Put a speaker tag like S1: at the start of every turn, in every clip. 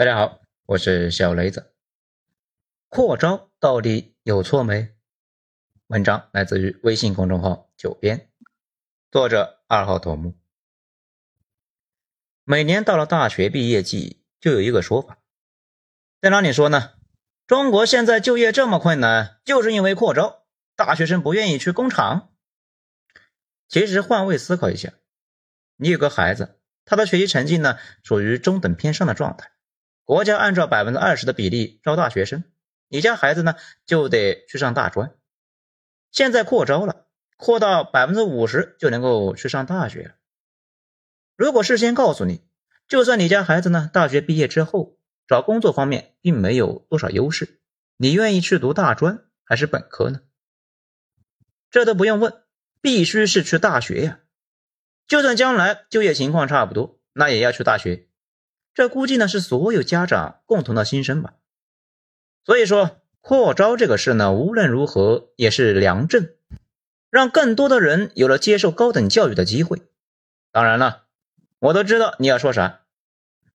S1: 大家好，我是小雷子。扩招到底有错没？文章来自于微信公众号九编，作者二号头目。每年到了大学毕业季，就有一个说法，在哪里说呢？中国现在就业这么困难，就是因为扩招，大学生不愿意去工厂。其实换位思考一下，你有个孩子，他的学习成绩呢属于中等偏上的状态，国家按照百分之二十的比例招大学生，你家孩子呢就得去上大专。现在扩招了，扩到百分之五十就能够去上大学了。如果事先告诉你，就算你家孩子呢大学毕业之后找工作方面并没有多少优势，你愿意去读大专还是本科呢？这都不用问，必须是去大学呀。就算将来就业情况差不多，那也要去大学。这估计呢是所有家长共同的心声吧。所以说，扩招这个事呢，无论如何也是良政，让更多的人有了接受高等教育的机会。当然了。我都知道你要说啥，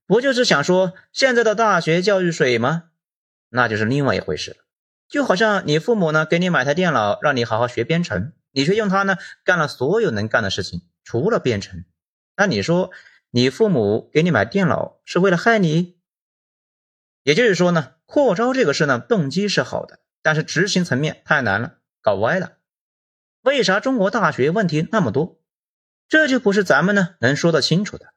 S1: 不就是想说现在的大学教育水吗？那就是另外一回事了。就好像你父母呢给你买台电脑，让你好好学编程，你却用它呢干了所有能干的事情，除了编程。那你说你父母给你买电脑是为了害你？也就是说呢，扩招这个事呢，动机是好的，但是执行层面太难了，搞歪了。为啥中国大学问题那么多？这就不是咱们呢能说得清楚的。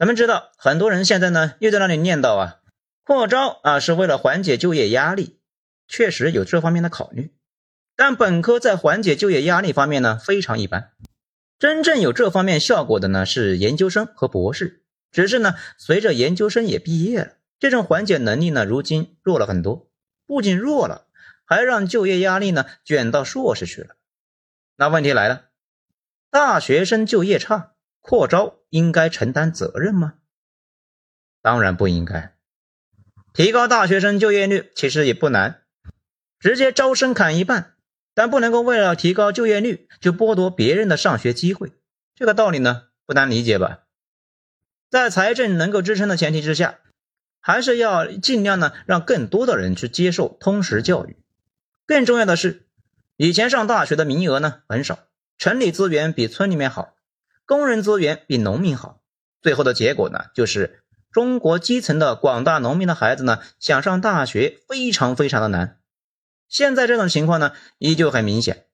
S1: 咱们知道，很多人现在呢又在那里念叨啊，扩招啊是为了缓解就业压力，确实有这方面的考虑。但本科在缓解就业压力方面呢非常一般，真正有这方面效果的呢是研究生和博士。只是呢随着研究生也毕业了，这种缓解能力呢如今弱了很多，不仅弱了，还让就业压力呢卷到硕士去了。那问题来了。大学生就业差，扩招应该承担责任吗？当然不应该。提高大学生就业率其实也不难，直接招生砍一半，但不能够为了提高就业率就剥夺别人的上学机会。这个道理呢不难理解吧？在财政能够支撑的前提之下，还是要尽量呢让更多的人去接受通识教育。更重要的是，以前上大学的名额呢很少。城里资源比村里面好，工人资源比农民好，最后的结果呢，就是中国基层的广大农民的孩子呢，想上大学非常非常的难。现在这种情况呢，依旧很明显，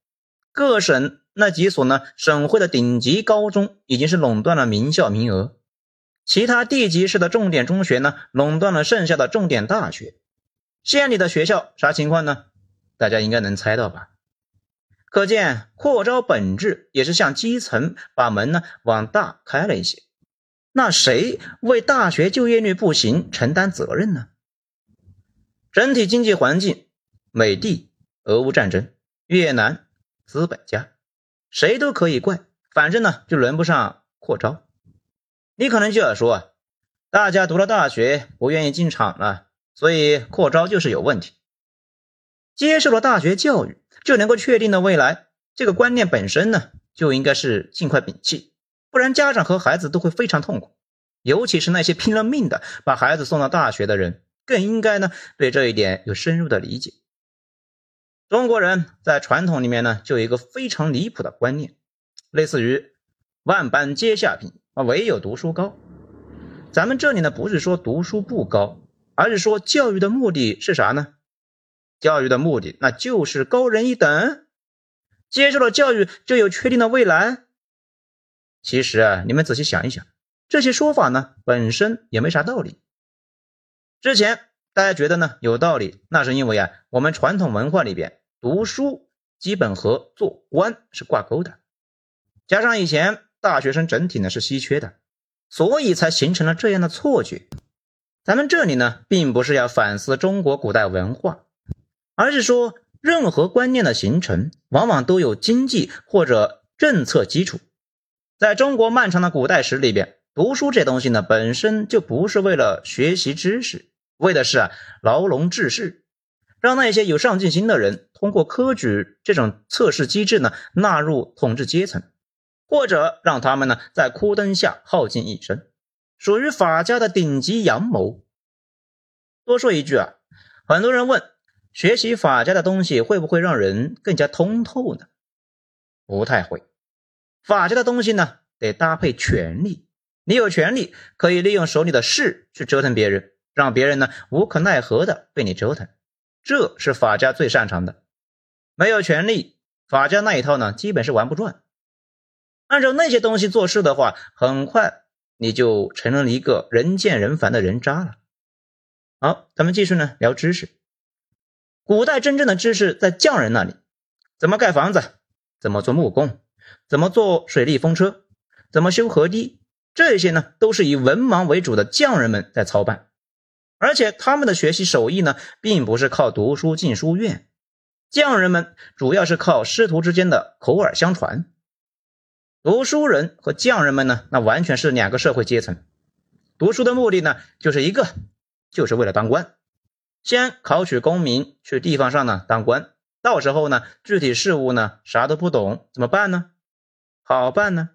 S1: 各省那几所呢，省会的顶级高中已经是垄断了名校名额，其他地级市的重点中学呢，垄断了剩下的重点大学，县里的学校啥情况呢？大家应该能猜到吧？可见扩招本质也是向基层把门呢往大开了一些。那谁为大学就业率不行承担责任呢？整体经济环境，美帝、俄乌战争、越南、资本家，谁都可以怪，反正呢就轮不上扩招。你可能就要说啊，大家读了大学不愿意进厂了，所以扩招就是有问题。接受了大学教育。就能够确定的未来，这个观念本身呢，就应该是尽快摒弃，不然家长和孩子都会非常痛苦。尤其是那些拼了命的把孩子送到大学的人，更应该呢对这一点有深入的理解。中国人在传统里面呢，就有一个非常离谱的观念，类似于“万般皆下品，唯有读书高”。咱们这里呢，不是说读书不高，而是说教育的目的是啥呢？教育的目的，那就是高人一等。接受了教育，就有确定的未来。其实啊，你们仔细想一想，这些说法呢，本身也没啥道理。之前大家觉得呢有道理，那是因为啊，我们传统文化里边读书基本和做官是挂钩的，加上以前大学生整体呢是稀缺的，所以才形成了这样的错觉。咱们这里呢，并不是要反思中国古代文化。而是说，任何观念的形成，往往都有经济或者政策基础。在中国漫长的古代史里边，读书这东西呢，本身就不是为了学习知识，为的是啊牢笼治世，让那些有上进心的人通过科举这种测试机制呢，纳入统治阶层，或者让他们呢在枯灯下耗尽一生，属于法家的顶级阳谋。多说一句啊，很多人问，学习法家的东西会不会让人更加通透呢？不太会。法家的东西呢，得搭配权力。你有权利可以利用手里的势去折腾别人，让别人呢无可奈何的被你折腾，这是法家最擅长的。没有权利，法家那一套呢，基本是玩不转。按照那些东西做事的话，很快你就成了一个人见人烦的人渣了。好，咱们继续呢聊知识。古代真正的知识在匠人那里，怎么盖房子，怎么做木工，怎么做水利风车，怎么修河堤。这些呢，都是以文盲为主的匠人们在操办，而且他们的学习手艺呢，并不是靠读书进书院，匠人们主要是靠师徒之间的口耳相传。读书人和匠人们呢，那完全是两个社会阶层。读书的目的呢，就是一个，就是为了当官，先考取功名，去地方上呢当官。到时候呢，具体事务呢，啥都不懂，怎么办呢？好办呢。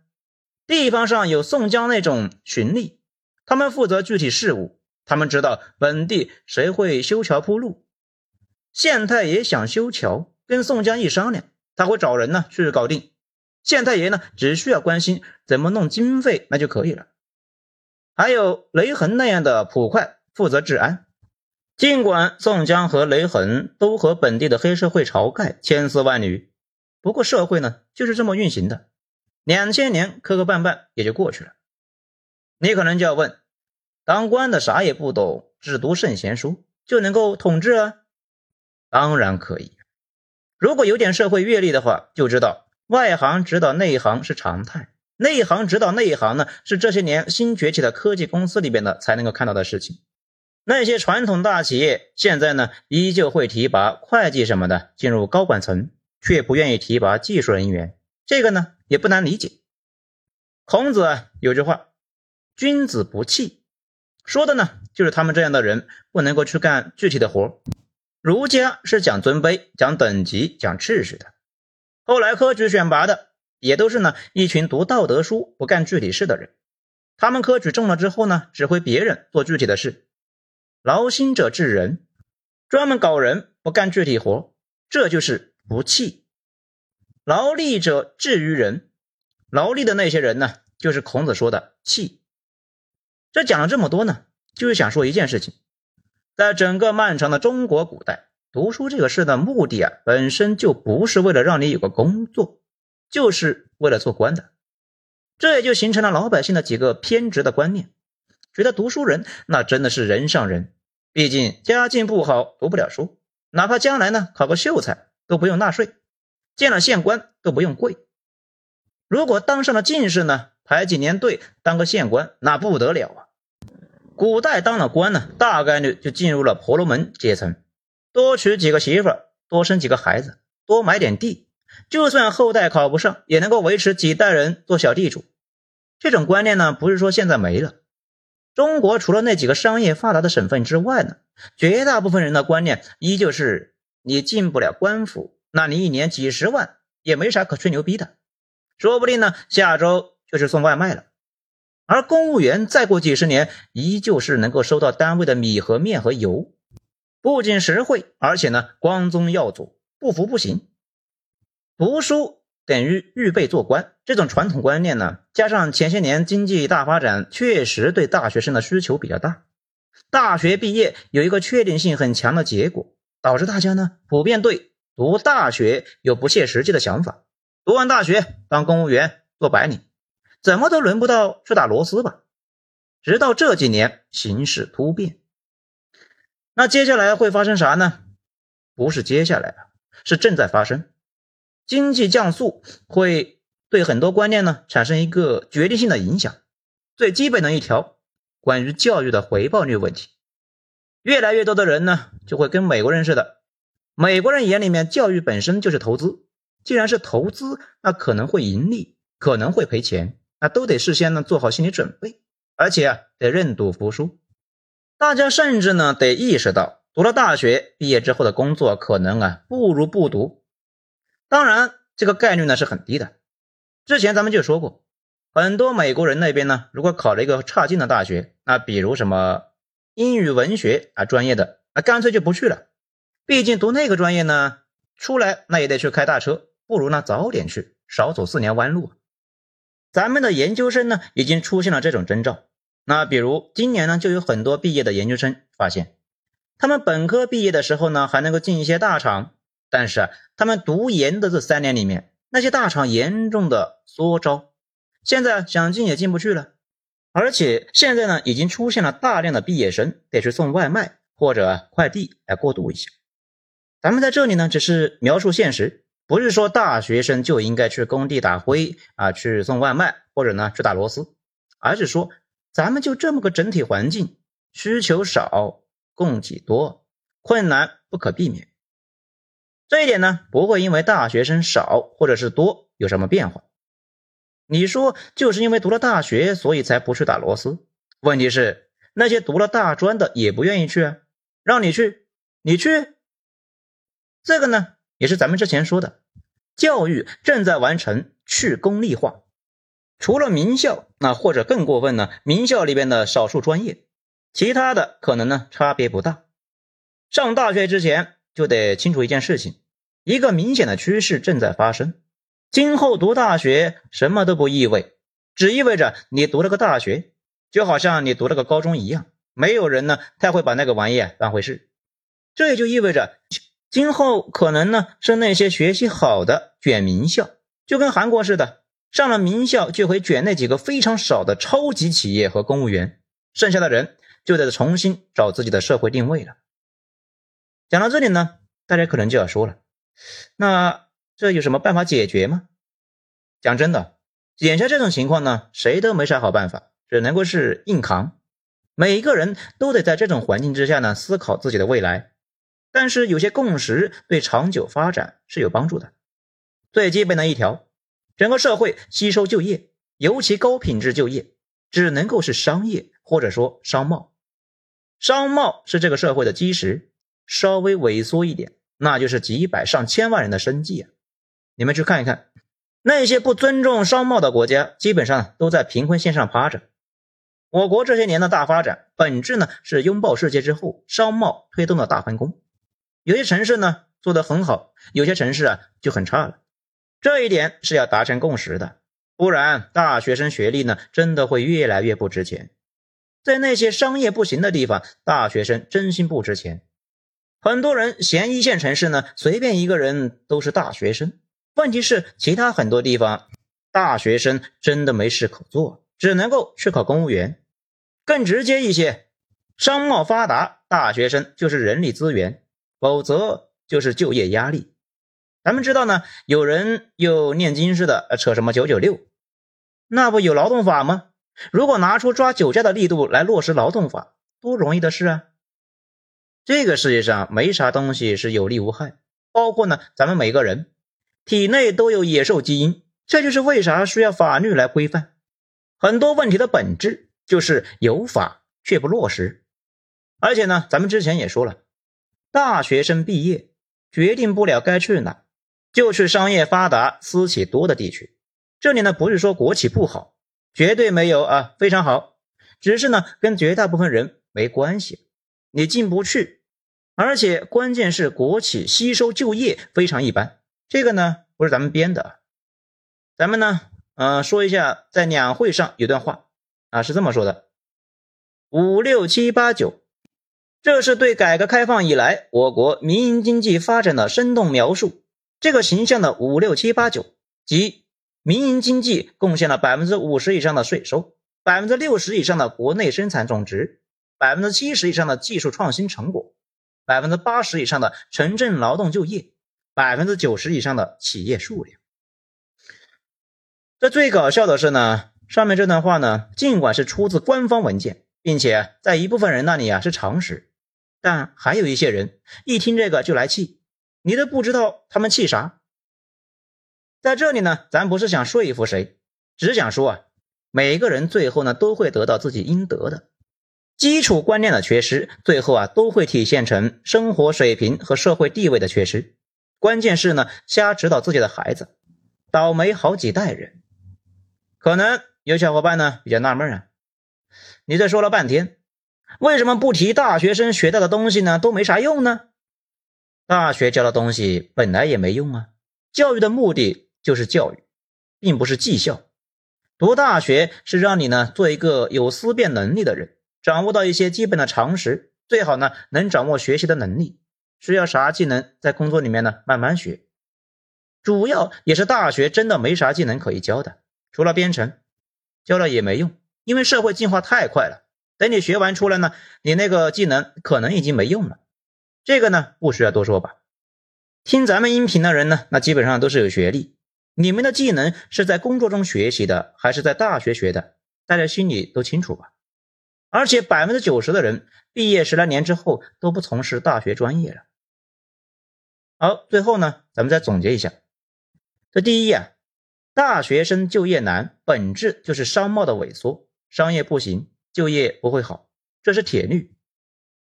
S1: 地方上有宋江那种巡吏，他们负责具体事务，他们知道本地谁会修桥铺路。县太爷想修桥，跟宋江一商量，他会找人呢去搞定。县太爷呢只需要关心怎么弄经费，那就可以了。还有雷横那样的捕快负责治安。尽管宋江和雷横都和本地的黑社会晁盖千丝万缕，不过社会呢就是这么运行的。两千年磕磕绊绊也就过去了，你可能就要问：当官的啥也不懂，只读圣贤书就能够统治啊？当然可以。如果有点社会阅历的话，就知道外行指导内行是常态，内行指导内行呢，是这些年新崛起的科技公司里边的才能够看到的事情。那些传统大企业现在呢，依旧会提拔会计什么的进入高管层，却不愿意提拔技术人员。这个呢？也不难理解，孔子啊有句话：“君子不器”，说的呢就是他们这样的人不能够去干具体的活。儒家是讲尊卑、讲等级、讲秩序的。后来科举选拔的也都是呢一群读道德书、不干具体事的人。他们科举中了之后呢，指挥别人做具体的事。劳心者治人，专门搞人，不干具体活，这就是不器。劳力者治于人，劳力的那些人呢，就是孔子说的器。这讲了这么多呢，就是想说一件事情，在整个漫长的中国古代，读书这个事的目的啊，本身就不是为了让你有个工作，就是为了做官的。这也就形成了老百姓的几个偏执的观念，觉得读书人那真的是人上人，毕竟家境不好，读不了书，哪怕将来呢考个秀才都不用纳税。见了县官都不用跪，如果当上了进士呢，排几年队当个县官那不得了啊！古代当了官呢，大概率就进入了婆罗门阶层，多娶几个媳妇，多生几个孩子，多买点地，就算后代考不上，也能够维持几代人做小地主。这种观念呢，不是说现在没了。中国除了那几个商业发达的省份之外呢，绝大部分人的观念依旧是你进不了官府。那你一年几十万也没啥可吹牛逼的，说不定呢，下周就是送外卖了。而公务员再过几十年，依旧是能够收到单位的米和面和油，不仅实惠，而且呢，光宗耀祖，不服不行。读书等于预备做官，这种传统观念呢，加上前些年经济大发展，确实对大学生的需求比较大。大学毕业有一个确定性很强的结果，导致大家呢，普遍对。读大学有不切实际的想法，读完大学当公务员做白领，怎么都轮不到去打螺丝吧？直到这几年形势突变，那接下来会发生啥呢？不是接下来了，是正在发生。经济降速会对很多观念呢产生一个决定性的影响。最基本的一条，关于教育的回报率问题，越来越多的人呢就会跟美国人似的。美国人眼里面，教育本身就是投资。既然是投资，那可能会盈利，可能会赔钱，那都得事先呢做好心理准备，而且啊得认赌服输。大家甚至呢得意识到，读了大学毕业之后的工作可能啊不如不读。当然，这个概率呢是很低的。之前咱们就说过，很多美国人那边呢，如果考了一个差劲的大学，那比如什么英语文学啊专业的啊，干脆就不去了。毕竟读那个专业呢，出来那也得去开大车，不如呢早点去，少走四年弯路。咱们的研究生呢，已经出现了这种征兆。那比如今年呢，就有很多毕业的研究生发现，他们本科毕业的时候呢，还能够进一些大厂，但是，他们读研的这三年里面，那些大厂严重的缩招，现在想进也进不去了。而且现在呢，已经出现了大量的毕业生得去送外卖或者快递来过渡一下。咱们在这里呢，只是描述现实。不是说大学生就应该去工地打灰啊，去送外卖或者呢去打螺丝，而是说咱们就这么个整体环境，需求少，供给多，困难不可避免。这一点呢，不会因为大学生少或者是多有什么变化。你说就是因为读了大学，所以才不去打螺丝？问题是那些读了大专的也不愿意去啊，让你去，你去，这个呢？也是咱们之前说的，教育正在完成去功利化。除了名校，那或者更过分呢？名校里边的少数专业，其他的可能呢差别不大。上大学之前就得清楚一件事情，一个明显的趋势正在发生。今后读大学什么都不意味，只意味着你读了个大学，就好像你读了个高中一样，没有人呢太会把那个玩意当回事。这也就意味着。今后可能呢是那些学习好的卷名校，就跟韩国似的，上了名校就会卷那几个非常少的超级企业和公务员，剩下的人就得重新找自己的社会定位了。讲到这里呢，大家可能就要说了，那这有什么办法解决吗？讲真的，眼下这种情况呢，谁都没啥好办法，只能够是硬扛。每一个人都得在这种环境之下呢，思考自己的未来。但是有些共识对长久发展是有帮助的。最基本的一条，整个社会吸收就业，尤其高品质就业，只能够是商业或者说商贸。商贸是这个社会的基石，稍微萎缩一点，那就是几百上千万人的生计啊！你们去看一看，那些不尊重商贸的国家，基本上都在贫困线上趴着。我国这些年的大发展，本质呢是拥抱世界之后，商贸推动的大分工。有些城市呢做得很好，有些城市啊就很差了，这一点是要达成共识的，不然大学生学历呢真的会越来越不值钱。在那些商业不行的地方，大学生真心不值钱。很多人嫌一线城市呢随便一个人都是大学生，问题是其他很多地方大学生真的没事可做，只能够去考公务员。更直接一些，商贸发达，大学生就是人力资源。否则就是就业压力。咱们知道呢，有人又念经似的扯什么九九六，那不有劳动法吗？如果拿出抓酒驾的力度来落实劳动法，多容易的事啊！这个世界上没啥东西是有利无害，包括呢咱们每个人体内都有野兽基因，这就是为啥需要法律来规范。很多问题的本质就是有法却不落实，而且呢，咱们之前也说了。大学生毕业决定不了该去哪，就去商业发达、私企多的地区。这里呢不是说国企不好，绝对没有啊，非常好。只是呢跟绝大部分人没关系，你进不去。而且关键是国企吸收就业非常一般，这个呢不是咱们编的。咱们呢，呃，说一下在两会上有段话啊，是这么说的：五六七八九。这是对改革开放以来我国民营经济发展的生动描述。这个形象的五六七八九，即民营经济贡献了百分之五十以上的税收，百分之六十以上的国内生产总值，百分之七十以上的技术创新成果，百分之八十以上的城镇劳动就业，百分之九十以上的企业数量。这最搞笑的是呢，上面这段话呢，尽管是出自官方文件，并且在一部分人那里啊是常识。但还有一些人一听这个就来气，你都不知道他们气啥。在这里呢，咱不是想说服谁，只想说啊，每个人最后呢都会得到自己应得的。基础观念的缺失，最后啊都会体现成生活水平和社会地位的缺失。关键是呢，瞎指导自己的孩子，倒霉好几代人。可能有小伙伴呢比较纳闷啊，你这说了半天。为什么不提大学生学到的东西呢？都没啥用呢？大学教的东西本来也没用啊。教育的目的就是教育，并不是绩效。读大学是让你呢做一个有思辨能力的人，掌握到一些基本的常识，最好呢能掌握学习的能力。需要啥技能，在工作里面呢慢慢学。主要也是大学真的没啥技能可以教的，除了编程，教了也没用，因为社会进化太快了。等你学完出来呢，你那个技能可能已经没用了。这个呢，不需要多说吧？听咱们音频的人呢，那基本上都是有学历。你们的技能是在工作中学习的，还是在大学学的？大家心里都清楚吧？而且百分之九十的人毕业十来年之后都不从事大学专业了。好，最后呢，咱们再总结一下：这第一啊，大学生就业难，本质就是商贸的萎缩，商业不行。就业不会好，这是铁律。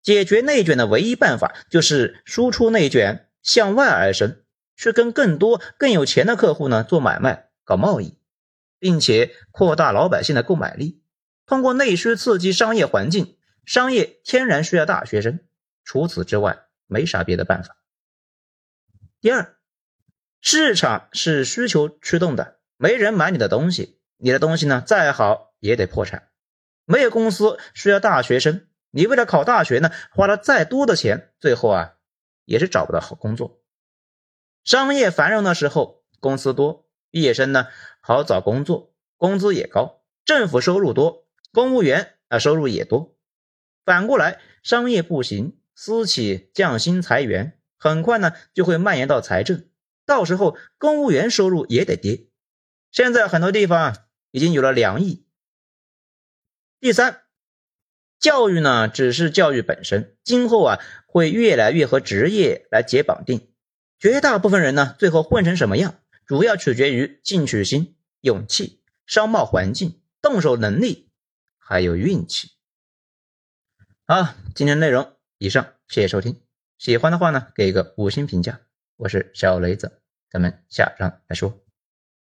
S1: 解决内卷的唯一办法就是输出内卷，向外而生，去跟更多更有钱的客户呢做买卖、搞贸易，并且扩大老百姓的购买力。通过内需刺激商业环境，商业天然需要大学生。除此之外，没啥别的办法。第二，市场是需求驱动的，没人买你的东西，你的东西呢再好也得破产。没有公司需要大学生，你为了考大学呢，花了再多的钱，最后啊，也是找不到好工作。商业繁荣的时候，公司多，毕业生呢好找工作，工资也高，政府收入多，公务员啊收入也多。反过来，商业不行，私企降薪裁员，很快呢就会蔓延到财政，到时候公务员收入也得跌。现在很多地方已经有了两亿。第三，教育呢只是教育本身，今后啊会越来越和职业来结绑定。绝大部分人呢最后混成什么样，主要取决于进取心、勇气、商贸环境、动手能力，还有运气。好，今天内容以上，谢谢收听。喜欢的话呢，给个五星评价。我是小雷子，咱们下章再说。